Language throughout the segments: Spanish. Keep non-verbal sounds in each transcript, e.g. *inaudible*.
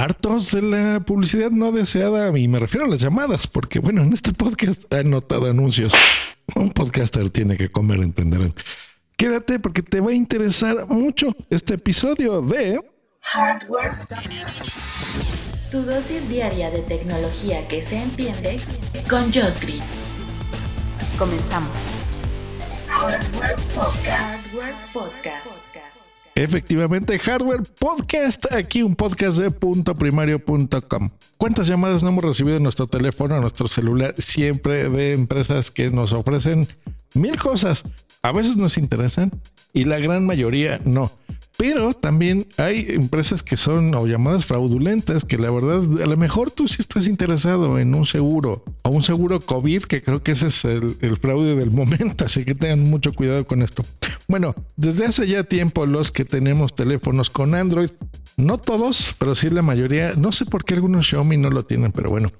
hartos de la publicidad no deseada y me refiero a las llamadas, porque bueno, en este podcast he notado anuncios. Un podcaster tiene que comer, entenderán. Quédate porque te va a interesar mucho este episodio de Hardware. Tu dosis diaria de tecnología que se entiende con Josh Green. Comenzamos. Hardware Podcast. Hardware Podcast. Efectivamente, Hardware Podcast, aquí un podcast de puntoprimario.com. ¿Cuántas llamadas no hemos recibido en nuestro teléfono, en nuestro celular? Siempre de empresas que nos ofrecen mil cosas. A veces nos interesan y la gran mayoría no. Pero también hay empresas que son o llamadas fraudulentas, que la verdad, a lo mejor tú sí estás interesado en un seguro o un seguro COVID, que creo que ese es el, el fraude del momento, *laughs* así que tengan mucho cuidado con esto. Bueno, desde hace ya tiempo los que tenemos teléfonos con Android, no todos, pero sí la mayoría, no sé por qué algunos Xiaomi no lo tienen, pero bueno,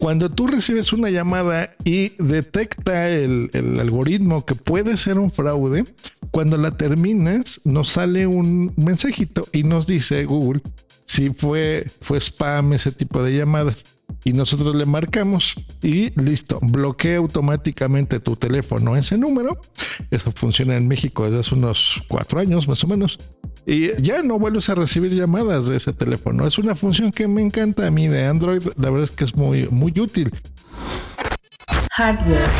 cuando tú recibes una llamada y detecta el, algoritmo que puede ser un fraude, cuando la terminas nos sale un mensajito y nos dice Google si fue, fue spam ese tipo de llamadas y nosotros le marcamos y listo, bloquea automáticamente tu teléfono ese número. Eso funciona en México desde hace unos cuatro años más o menos. Y ya no vuelves a recibir llamadas de ese teléfono. Es una función que me encanta a mí de Android. La verdad es que es muy, muy útil. Hardware.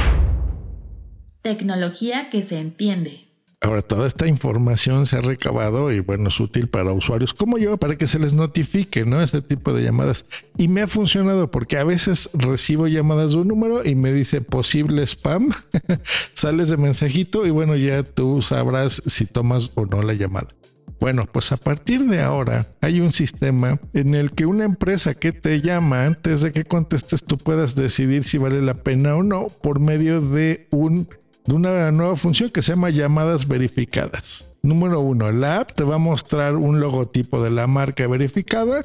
Tecnología que se entiende. Ahora, toda esta información se ha recabado y bueno, es útil para usuarios como yo, para que se les notifique, ¿no? Ese tipo de llamadas. Y me ha funcionado porque a veces recibo llamadas de un número y me dice posible spam. *laughs* Sales de mensajito y bueno, ya tú sabrás si tomas o no la llamada. Bueno, pues a partir de ahora hay un sistema en el que una empresa que te llama antes de que contestes tú puedas decidir si vale la pena o no por medio de un de una nueva función que se llama llamadas verificadas. Número uno, la app te va a mostrar un logotipo de la marca verificada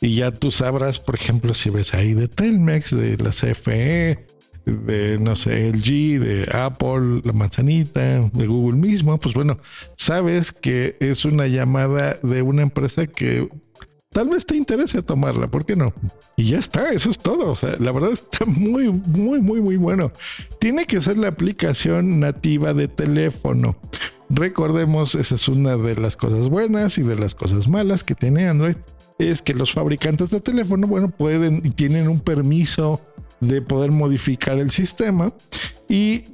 y ya tú sabrás, por ejemplo, si ves ahí de Telmex, de la CFE, de no sé, LG, de Apple, la manzanita, de Google mismo, pues bueno, sabes que es una llamada de una empresa que tal vez te interese tomarla, ¿por qué no? Y ya está, eso es todo. O sea, la verdad está *laughs* muy, muy, muy, muy bueno. Tiene que ser la aplicación nativa de teléfono. Recordemos, esa es una de las cosas buenas y de las cosas malas que tiene Android. Es que los fabricantes de teléfono, bueno, pueden y tienen un permiso de poder modificar el sistema y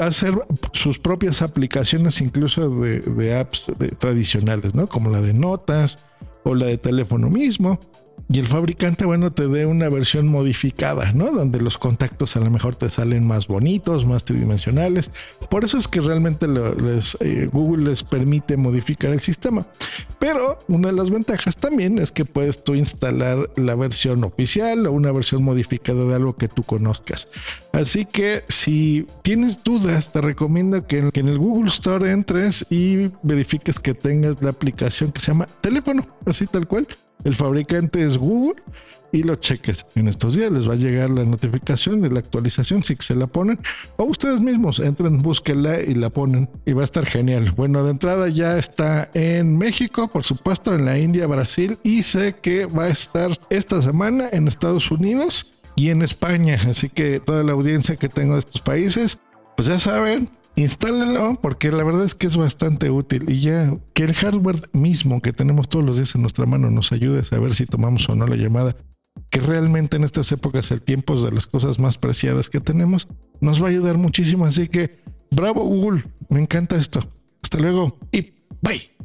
hacer sus propias aplicaciones, incluso de, apps tradicionales, ¿no? Como la de notas, o la de teléfono mismo. Y el fabricante, bueno, te dé una versión modificada, ¿no? Donde los contactos a lo mejor te salen más bonitos, más tridimensionales. Por eso es que realmente eh, Google les permite modificar el sistema. Pero una de las ventajas también es que puedes tú instalar la versión oficial o una versión modificada de algo que tú conozcas. Así que si tienes dudas, te recomiendo que en el Google Store entres y verifiques que tengas la aplicación que se llama teléfono, así tal cual el fabricante es Google y lo cheques. En estos días les va a llegar la notificación de la actualización si se la ponen o ustedes mismos entren, búsquenla y la ponen y va a estar genial. Bueno, de entrada ya está en México, por supuesto, en la India, Brasil y sé que va a estar esta semana en Estados Unidos y en España. Así que toda la audiencia que tengo de estos países, pues ya saben, instálenlo porque la verdad es que es bastante útil y ya que el hardware mismo que tenemos todos los días en nuestra mano nos ayude a saber si tomamos o no la llamada, que realmente en estas épocas el tiempo es de las cosas más preciadas que tenemos, nos va a ayudar muchísimo. Así que bravo Google, me encanta esto. Hasta luego y bye.